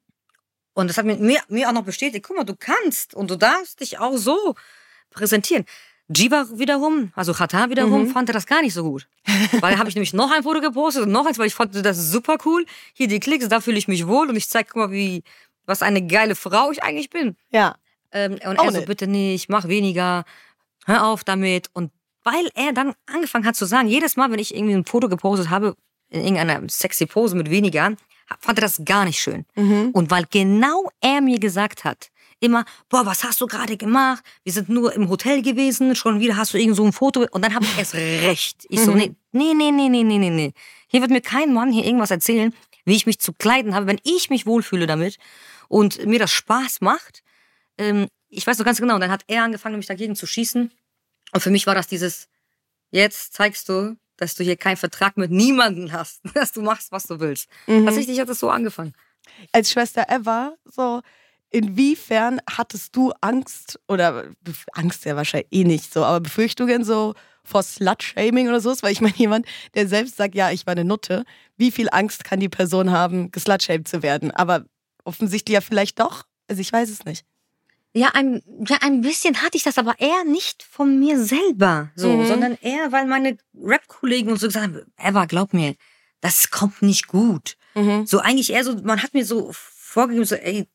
Und das hat mir, mir, auch noch bestätigt, guck mal, du kannst und du darfst dich auch so präsentieren. Jiva wiederum, also Chata wiederum, Mhm. fand das gar nicht so gut. Weil habe ich nämlich noch ein Foto gepostet und noch eins, weil ich fand das super cool. Hier die Klicks, da fühle ich mich wohl und ich zeig, guck mal, wie, was eine geile Frau ich eigentlich bin. Ja. Ähm, und Own er so, it. bitte nicht, mach weniger, hör auf damit. Und weil er dann angefangen hat zu sagen, jedes Mal, wenn ich irgendwie ein Foto gepostet habe, in irgendeiner sexy Pose mit weniger, fand er das gar nicht schön. Mhm. Und weil genau er mir gesagt hat, immer, boah, was hast du gerade gemacht? Wir sind nur im Hotel gewesen, schon wieder hast du irgend so ein Foto. Und dann habe ich erst recht. Ich so, mhm. nee, nee, nee, nee, nee, nee, nee. Hier wird mir kein Mann hier irgendwas erzählen, wie ich mich zu kleiden habe, wenn ich mich wohlfühle damit und mir das Spaß macht. Ähm, ich weiß noch ganz genau. Und dann hat er angefangen, mich dagegen zu schießen. Und für mich war das dieses, jetzt zeigst du, dass du hier keinen Vertrag mit niemandem hast, dass du machst, was du willst. Mhm. Tatsächlich hat es so angefangen. als Schwester Eva, so, inwiefern hattest du Angst oder Angst ja wahrscheinlich eh nicht so, aber Befürchtungen so vor Slut-Shaming oder so? Weil ich meine, jemand, der selbst sagt, ja, ich war eine Nutte, wie viel Angst kann die Person haben, geslutshamed zu werden? Aber offensichtlich ja vielleicht doch. Also ich weiß es nicht. Ja, ein, ja, ein bisschen hatte ich das, aber eher nicht von mir selber, so, mhm. sondern eher, weil meine Rap-Kollegen und so gesagt haben, Eva, glaub mir, das kommt nicht gut. Mhm. So eigentlich eher so, man hat mir so vorgegeben, so, ey,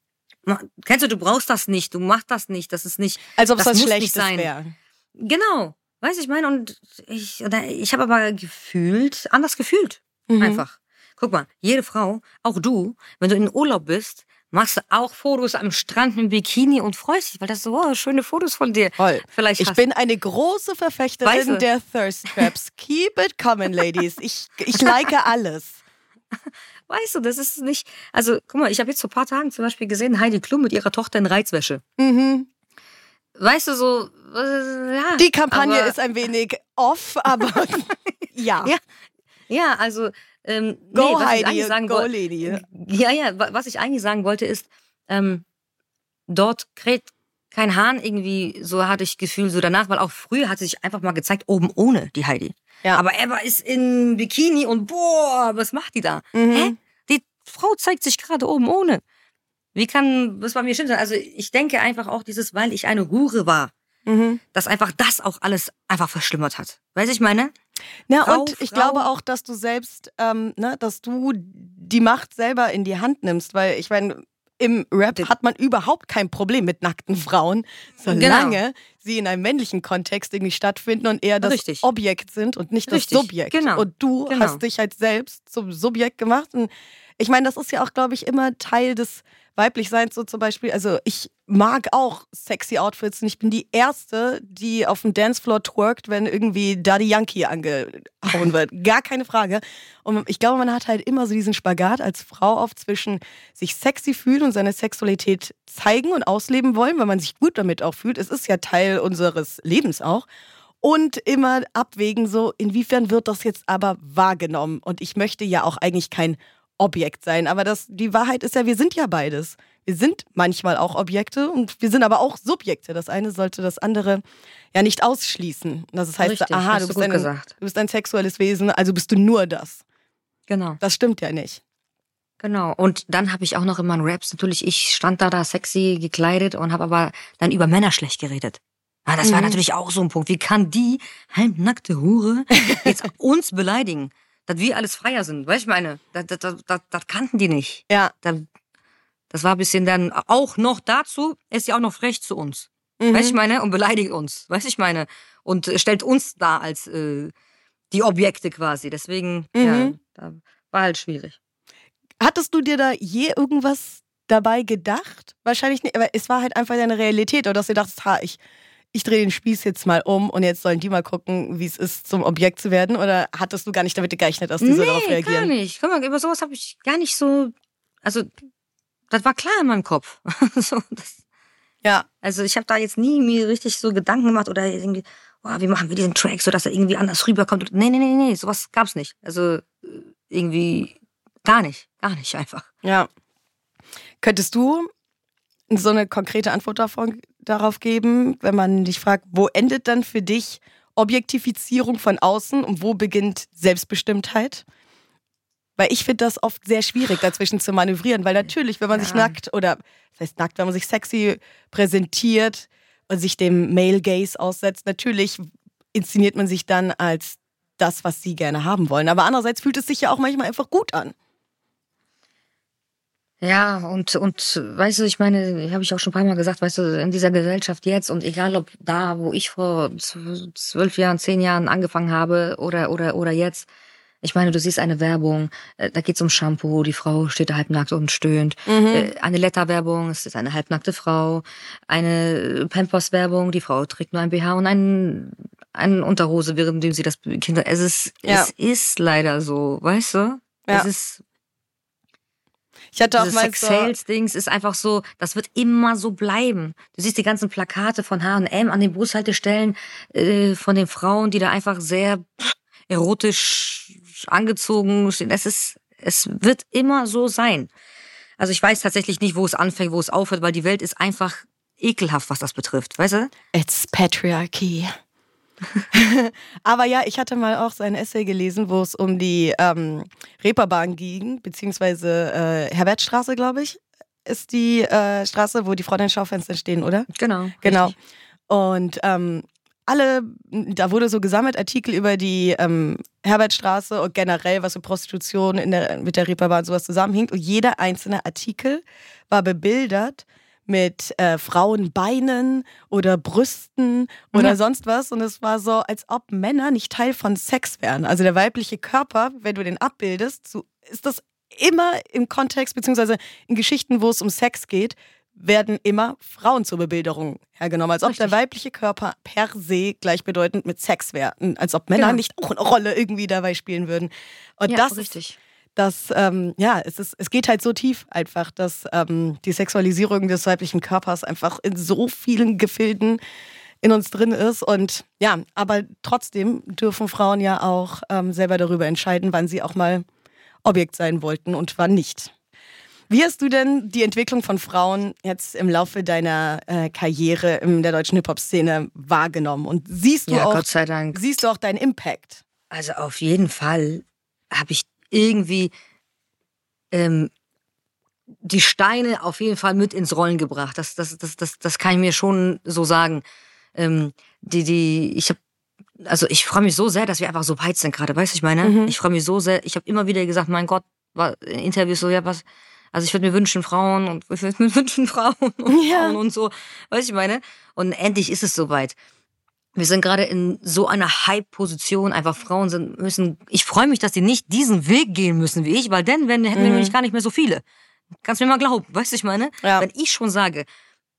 kennst du, du brauchst das nicht, du machst das nicht, das ist nicht. Als ob es was Schlechtes wäre. Genau. Weißt ich meine, und ich, ich habe aber gefühlt, anders gefühlt. Mhm. Einfach. Guck mal, jede Frau, auch du, wenn du in Urlaub bist, machst du auch Fotos am Strand mit Bikini und freust dich, weil das so oh, schöne Fotos von dir. Voll. Vielleicht ich bin eine große Verfechterin weißt du? der Thirst Traps. Keep it coming, Ladies. Ich, ich like alles. Weißt du, das ist nicht. Also, guck mal, ich habe jetzt vor ein paar Tagen zum Beispiel gesehen, Heidi Klum mit ihrer Tochter in Reizwäsche. Mhm. Weißt du, so, äh, ja. Die Kampagne ist ein wenig off, aber ja. ja. Ja, also, ähm, go nee, Heidi, go Lady. Ja, ja, was ich eigentlich sagen wollte ist, ähm, dort kräht kein Hahn irgendwie, so hatte ich Gefühl, so danach, weil auch früher hat sie sich einfach mal gezeigt, oben ohne die Heidi. Ja. Aber Eva ist in Bikini und boah, was macht die da? Mhm. Hä? Die Frau zeigt sich gerade oben ohne. Wie kann was bei mir stimmt? Also ich denke einfach auch dieses, weil ich eine Hure war, mhm. dass einfach das auch alles einfach verschlimmert hat. Weißt du, ich meine? Ja, Frau, und ich Frau. glaube auch, dass du selbst, ähm, ne, dass du die Macht selber in die Hand nimmst, weil ich meine, im Rap hat man überhaupt kein Problem mit nackten Frauen, solange genau. sie in einem männlichen Kontext irgendwie stattfinden und eher das Richtig. Objekt sind und nicht Richtig. das Subjekt. Genau. Und du genau. hast dich halt selbst zum Subjekt gemacht. Und ich meine, das ist ja auch, glaube ich, immer Teil des weiblich sein, so zum Beispiel. Also ich mag auch sexy Outfits und ich bin die Erste, die auf dem Dancefloor twerkt, wenn irgendwie Daddy Yankee angehauen wird. Gar keine Frage. Und ich glaube, man hat halt immer so diesen Spagat als Frau auf zwischen sich sexy fühlen und seine Sexualität zeigen und ausleben wollen, weil man sich gut damit auch fühlt. Es ist ja Teil unseres Lebens auch und immer abwägen, so inwiefern wird das jetzt aber wahrgenommen. Und ich möchte ja auch eigentlich kein Objekt sein. Aber das, die Wahrheit ist ja, wir sind ja beides. Wir sind manchmal auch Objekte und wir sind aber auch Subjekte. Das eine sollte das andere ja nicht ausschließen. Das heißt, Richtig, aha, du bist, ein, du bist ein sexuelles Wesen, also bist du nur das. Genau. Das stimmt ja nicht. Genau. Und dann habe ich auch noch in meinen Raps natürlich, ich stand da da sexy gekleidet und habe aber dann über Männer schlecht geredet. Ja, das mhm. war natürlich auch so ein Punkt. Wie kann die halbnackte Hure jetzt uns beleidigen? Dass wir alles freier sind. Weißt du, meine, das, das, das, das kannten die nicht. Ja. Das, war ein bisschen dann auch noch dazu, ist ja auch noch frech zu uns. Mhm. Weißt du, meine, und beleidigt uns. Weißt du, ich meine, und stellt uns da als äh, die Objekte quasi. Deswegen, mhm. ja, war halt schwierig. Hattest du dir da je irgendwas dabei gedacht? Wahrscheinlich nicht, aber es war halt einfach deine Realität, oder dass du dachtest, ha, ich ich drehe den Spieß jetzt mal um und jetzt sollen die mal gucken, wie es ist, zum Objekt zu werden? Oder hattest du gar nicht damit gerechnet, dass die nee, so darauf reagieren? gar nicht. Guck mal, über sowas habe ich gar nicht so, also das war klar in meinem Kopf. so, das, ja. Also ich habe da jetzt nie mir richtig so Gedanken gemacht oder irgendwie, oh, wie machen wir diesen Track, so dass er irgendwie anders rüberkommt. Nee, nee, nee, nee, sowas gab's nicht. Also irgendwie gar nicht, gar nicht einfach. Ja. Könntest du so eine konkrete Antwort davon, darauf geben, wenn man dich fragt, wo endet dann für dich Objektifizierung von außen und wo beginnt Selbstbestimmtheit? Weil ich finde das oft sehr schwierig, dazwischen zu manövrieren, weil natürlich, wenn man ja. sich nackt oder, das heißt nackt, wenn man sich sexy präsentiert und sich dem Male Gaze aussetzt, natürlich inszeniert man sich dann als das, was sie gerne haben wollen. Aber andererseits fühlt es sich ja auch manchmal einfach gut an. Ja, und, und weißt du, ich meine, habe ich auch schon ein paar Mal gesagt, weißt du, in dieser Gesellschaft jetzt und egal ob da, wo ich vor zwölf Jahren, zehn Jahren angefangen habe oder, oder, oder jetzt, ich meine, du siehst eine Werbung, äh, da geht's um Shampoo, die Frau steht da halbnackt und stöhnt. Mhm. Äh, eine Letter-Werbung, es ist eine halbnackte Frau. Eine Pampers-Werbung, die Frau trägt nur ein BH und ein, eine Unterhose, während sie das Kinder. Es ist, ja. es ist leider so, weißt du? Ja. Es ist ich hatte auch mal Sex Sales Dings ist einfach so, das wird immer so bleiben. Du siehst die ganzen Plakate von H&M an den Bushaltestellen äh, von den Frauen, die da einfach sehr erotisch angezogen stehen. Es ist es wird immer so sein. Also ich weiß tatsächlich nicht, wo es anfängt, wo es aufhört, weil die Welt ist einfach ekelhaft, was das betrifft, weißt du? It's Patriarchy. Aber ja, ich hatte mal auch so ein Essay gelesen, wo es um die ähm, Reeperbahn ging, beziehungsweise äh, Herbertstraße, glaube ich, ist die äh, Straße, wo die Frauenschaufenster stehen, oder? Genau. Genau. Richtig. Und ähm, alle, da wurde so gesammelt Artikel über die ähm, Herbertstraße und generell, was so Prostitution in der, mit der Reeperbahn sowas zusammenhängt. Und jeder einzelne Artikel war bebildert mit äh, Frauenbeinen oder Brüsten oder ja. sonst was. Und es war so, als ob Männer nicht Teil von Sex wären. Also der weibliche Körper, wenn du den abbildest, so ist das immer im Kontext, beziehungsweise in Geschichten, wo es um Sex geht, werden immer Frauen zur Bebilderung hergenommen, als ob Richtig. der weibliche Körper per se gleichbedeutend mit Sex wäre, als ob Männer genau. nicht auch eine Rolle irgendwie dabei spielen würden. Und ja, das richtig. Dass ähm, ja, es ist, es geht halt so tief einfach, dass ähm, die Sexualisierung des weiblichen Körpers einfach in so vielen Gefilden in uns drin ist und ja, aber trotzdem dürfen Frauen ja auch ähm, selber darüber entscheiden, wann sie auch mal Objekt sein wollten und wann nicht. Wie hast du denn die Entwicklung von Frauen jetzt im Laufe deiner äh, Karriere in der deutschen Hip-Hop-Szene wahrgenommen? Und siehst du, ja, auch, siehst du auch deinen Impact? Also auf jeden Fall habe ich irgendwie ähm, die Steine auf jeden Fall mit ins Rollen gebracht. Das, das, das, das, das kann ich mir schon so sagen. Ähm, die, die, ich habe also ich freue mich so sehr, dass wir einfach so weit sind gerade, weißt du, ich meine? Mhm. Ich freue mich so sehr. Ich habe immer wieder gesagt, mein Gott, war in Interviews so, ja, was, also ich würde mir wünschen Frauen und ich würde mir wünschen Frauen und ja. Frauen und so. Weißt du, ich meine? Und endlich ist es soweit. Wir sind gerade in so einer Hype-Position. Einfach Frauen sind müssen. Ich freue mich, dass die nicht diesen Weg gehen müssen wie ich, weil dann wenn, hätten wir mhm. nämlich gar nicht mehr so viele. Kannst du mir mal glauben, weißt du, ich meine? Ja. Wenn ich schon sage,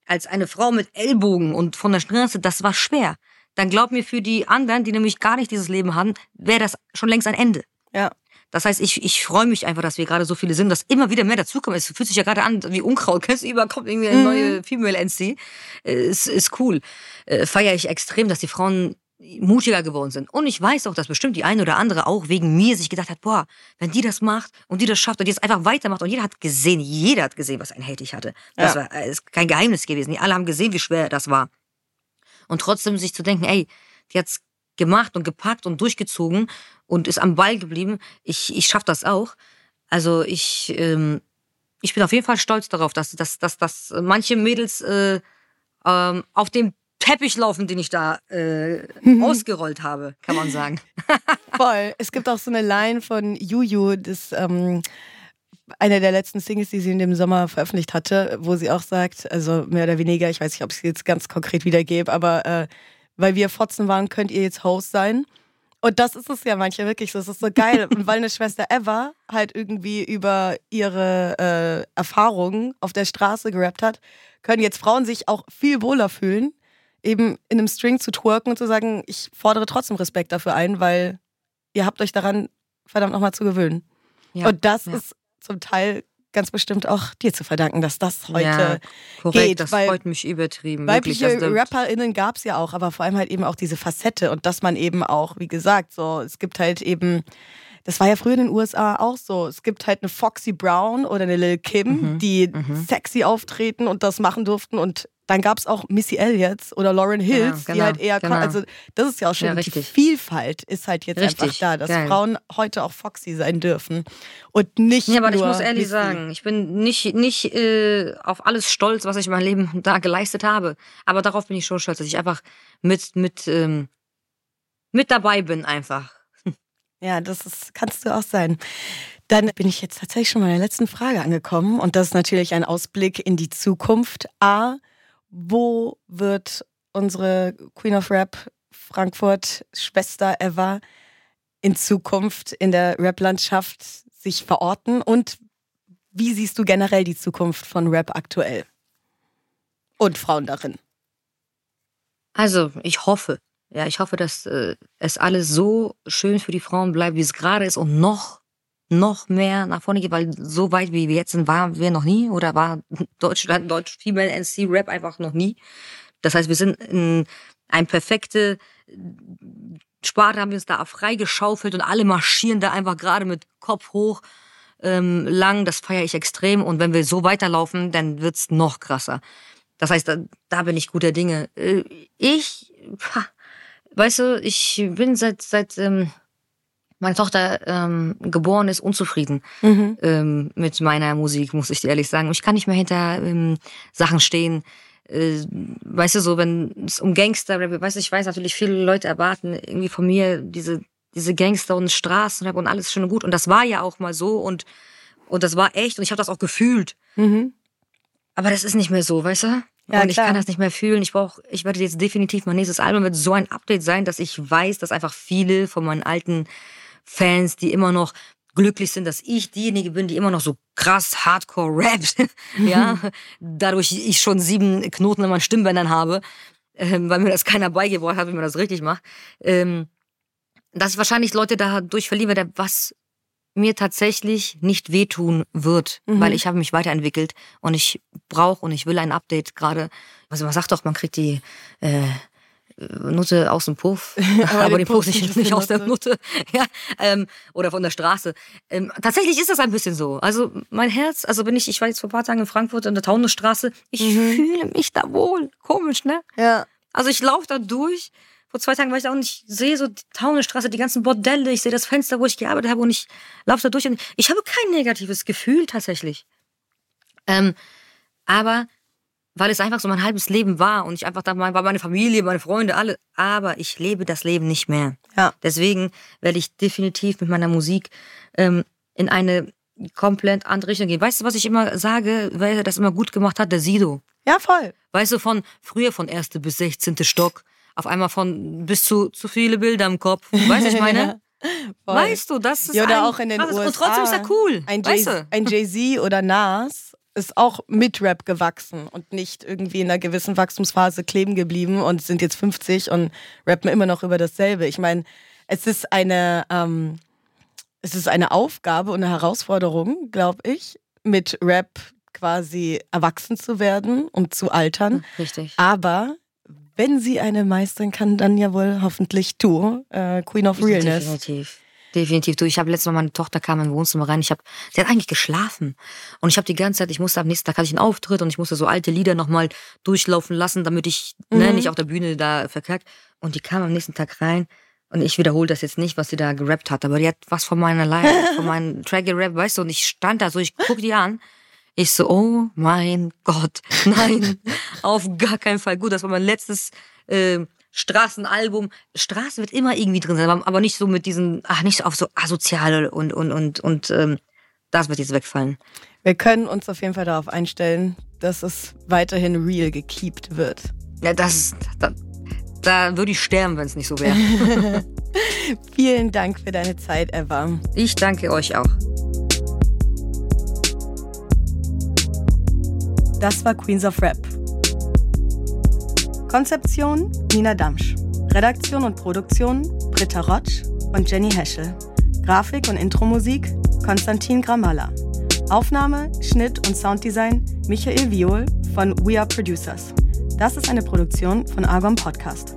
als eine Frau mit Ellbogen und von der Straße, das war schwer, dann glaub mir für die anderen, die nämlich gar nicht dieses Leben haben, wäre das schon längst ein Ende. Ja. Das heißt, ich, ich freue mich einfach, dass wir gerade so viele sind, dass immer wieder mehr dazukommen. Es fühlt sich ja gerade an wie Unkraut. Kennst du, überall kommt irgendwie eine mhm. neue Female NC. Ist, ist cool. Äh, Feiere ich extrem, dass die Frauen mutiger geworden sind. Und ich weiß auch, dass bestimmt die eine oder andere auch wegen mir sich gedacht hat, boah, wenn die das macht und die das schafft und die es einfach weitermacht und jeder hat gesehen, jeder hat gesehen, was ein Hate ich hatte. Das ja. war äh, ist kein Geheimnis gewesen. Die alle haben gesehen, wie schwer das war. Und trotzdem sich zu denken, ey, die hat's gemacht und gepackt und durchgezogen und ist am Ball geblieben. Ich, ich schaffe das auch. Also ich, ähm, ich bin auf jeden Fall stolz darauf, dass, dass, dass, dass manche Mädels äh, ähm, auf dem Teppich laufen, den ich da äh, ausgerollt habe, kann man sagen. Voll. Es gibt auch so eine Line von Juju, das ähm, einer der letzten Singles, die sie in dem Sommer veröffentlicht hatte, wo sie auch sagt, also mehr oder weniger, ich weiß nicht, ob ich es jetzt ganz konkret wiedergebe, aber äh, weil wir Fotzen waren, könnt ihr jetzt Host sein. Und das ist es ja manchmal wirklich so. Das ist so geil. Und weil eine Schwester Eva halt irgendwie über ihre äh, Erfahrungen auf der Straße gerappt hat, können jetzt Frauen sich auch viel wohler fühlen, eben in einem String zu twerken und zu sagen, ich fordere trotzdem Respekt dafür ein, weil ihr habt euch daran verdammt nochmal zu gewöhnen. Ja, und das ja. ist zum Teil ganz bestimmt auch dir zu verdanken, dass das heute ja, korrekt, geht. Das freut mich übertrieben. Weibliche wirklich, RapperInnen gab es ja auch, aber vor allem halt eben auch diese Facette und dass man eben auch, wie gesagt, so, es gibt halt eben das war ja früher in den USA auch so. Es gibt halt eine Foxy Brown oder eine Lil Kim, mhm, die mhm. sexy auftreten und das machen durften. Und dann gab es auch Missy Elliott oder Lauren Hills, ja, genau, die halt eher, genau. also das ist ja auch schon, ja, die Vielfalt ist halt jetzt richtig, einfach da, dass geil. Frauen heute auch foxy sein dürfen und nicht Ja, aber nur ich muss ehrlich Missy. sagen, ich bin nicht, nicht äh, auf alles stolz, was ich in meinem Leben da geleistet habe, aber darauf bin ich schon stolz, dass ich einfach mit, mit, ähm, mit dabei bin einfach. Ja, das ist, kannst du auch sein. Dann bin ich jetzt tatsächlich schon in der letzten Frage angekommen und das ist natürlich ein Ausblick in die Zukunft. A, wo wird unsere Queen of Rap Frankfurt Schwester Eva in Zukunft in der Rap-Landschaft sich verorten und wie siehst du generell die Zukunft von Rap aktuell und Frauen darin? Also, ich hoffe, ja, ich hoffe, dass äh, es alles so schön für die Frauen bleibt, wie es gerade ist und noch, noch mehr nach vorne geht, weil so weit wie wir jetzt sind, waren wir noch nie oder war Deutschland, Deutsch Female NC Rap einfach noch nie. Das heißt, wir sind in ein perfekte Sparte, haben wir uns da freigeschaufelt und alle marschieren da einfach gerade mit Kopf hoch ähm, lang, das feiere ich extrem. Und wenn wir so weiterlaufen, dann wird's noch krasser. Das heißt, da, da bin ich guter Dinge. Äh, ich, weißt du, ich bin seit, seit ähm, meine Tochter ähm, geboren ist, unzufrieden Mhm. ähm, mit meiner Musik, muss ich dir ehrlich sagen. Ich kann nicht mehr hinter ähm, Sachen stehen. Äh, weißt du, so, wenn es um Gangster-Rap, geht, weißt du, ich weiß natürlich, viele Leute erwarten irgendwie von mir diese, diese Gangster- und Straßenrap und alles schön und gut. Und das war ja auch mal so und, und das war echt und ich habe das auch gefühlt. Mhm. Aber das ist nicht mehr so, weißt du? Ja, und ich klar. kann das nicht mehr fühlen. Ich brauche, ich werde jetzt definitiv mein nächstes Album wird so ein Update sein, dass ich weiß, dass einfach viele von meinen alten Fans, die immer noch glücklich sind, dass ich diejenige bin, die immer noch so krass Hardcore rappt, ja, dadurch ich schon sieben Knoten in meinen Stimmbändern habe, ähm, weil mir das keiner beigebracht hat, wie man das richtig macht, ähm, dass ich wahrscheinlich Leute dadurch verlieren werde, was mir tatsächlich nicht wehtun wird, Mhm. weil ich habe mich weiterentwickelt und ich brauche und ich will ein Update gerade. Also man sagt doch, man kriegt die äh, Nutte aus dem Puff, aber, den den Puff nicht, nicht aus der Nutte, ja, ähm, oder von der Straße. Ähm, tatsächlich ist das ein bisschen so. Also mein Herz, also bin ich, ich war jetzt vor ein paar Tagen in Frankfurt an der Taunusstraße, ich fühle mich da wohl. Komisch, ne? Ja. Also ich laufe da durch. Vor zwei Tagen war ich da und ich sehe so die Taunusstraße, die ganzen Bordelle, ich sehe das Fenster, wo ich gearbeitet habe und ich laufe da durch und ich habe kein negatives Gefühl tatsächlich. Ähm, aber weil es einfach so mein halbes Leben war und ich einfach da war meine Familie, meine Freunde, alle, aber ich lebe das Leben nicht mehr. Ja. Deswegen werde ich definitiv mit meiner Musik ähm, in eine komplett andere Richtung gehen. Weißt du, was ich immer sage, wer das immer gut gemacht hat? Der Sido. Ja, voll. Weißt du, von früher von erste bis 16. Stock, auf einmal von bis zu zu viele Bilder im Kopf. Weißt du, ich meine? Voll. Weißt du, das ist Ja, oder ein, auch in den krasses- USA. Und trotzdem ist er cool. Ein weißt Jay- du? ein Jay-Z oder Nas ist auch mit Rap gewachsen und nicht irgendwie in einer gewissen Wachstumsphase kleben geblieben und sind jetzt 50 und rappen immer noch über dasselbe. Ich meine, es ist eine, ähm, es ist eine Aufgabe und eine Herausforderung, glaube ich, mit Rap quasi erwachsen zu werden und zu altern. Richtig. Aber wenn sie eine meistern kann, dann ja wohl hoffentlich du, äh, Queen of Realness. Definitiv. Definitiv. Du, ich habe letztes Mal meine Tochter kam in Wohnzimmer rein. Ich habe, sie hat eigentlich geschlafen und ich habe die ganze Zeit, ich musste am nächsten Tag hatte ich einen Auftritt und ich musste so alte Lieder nochmal durchlaufen lassen, damit ich ne, Mhm. nicht auf der Bühne da verkackt. Und die kam am nächsten Tag rein und ich wiederhole das jetzt nicht, was sie da gerappt hat, aber die hat was von meiner Live, von meinem Track gerappt, weißt du? Und ich stand da so, ich guck die an. Ich so, oh mein Gott, nein, auf gar keinen Fall. Gut, das war mein letztes ähm, Straßenalbum. Straße wird immer irgendwie drin sein, aber nicht so mit diesen, ach, nicht so auf so asoziale und, und, und, und ähm, das wird jetzt wegfallen. Wir können uns auf jeden Fall darauf einstellen, dass es weiterhin real gekeept wird. Ja, das ist, da, da würde ich sterben, wenn es nicht so wäre. Vielen Dank für deine Zeit, Eva. Ich danke euch auch. Das war Queens of Rap. Konzeption Nina Damsch. Redaktion und Produktion Britta Rotsch und Jenny Heschel. Grafik und Intromusik Konstantin Gramalla. Aufnahme, Schnitt und Sounddesign Michael Viol von We Are Producers. Das ist eine Produktion von Argon Podcast.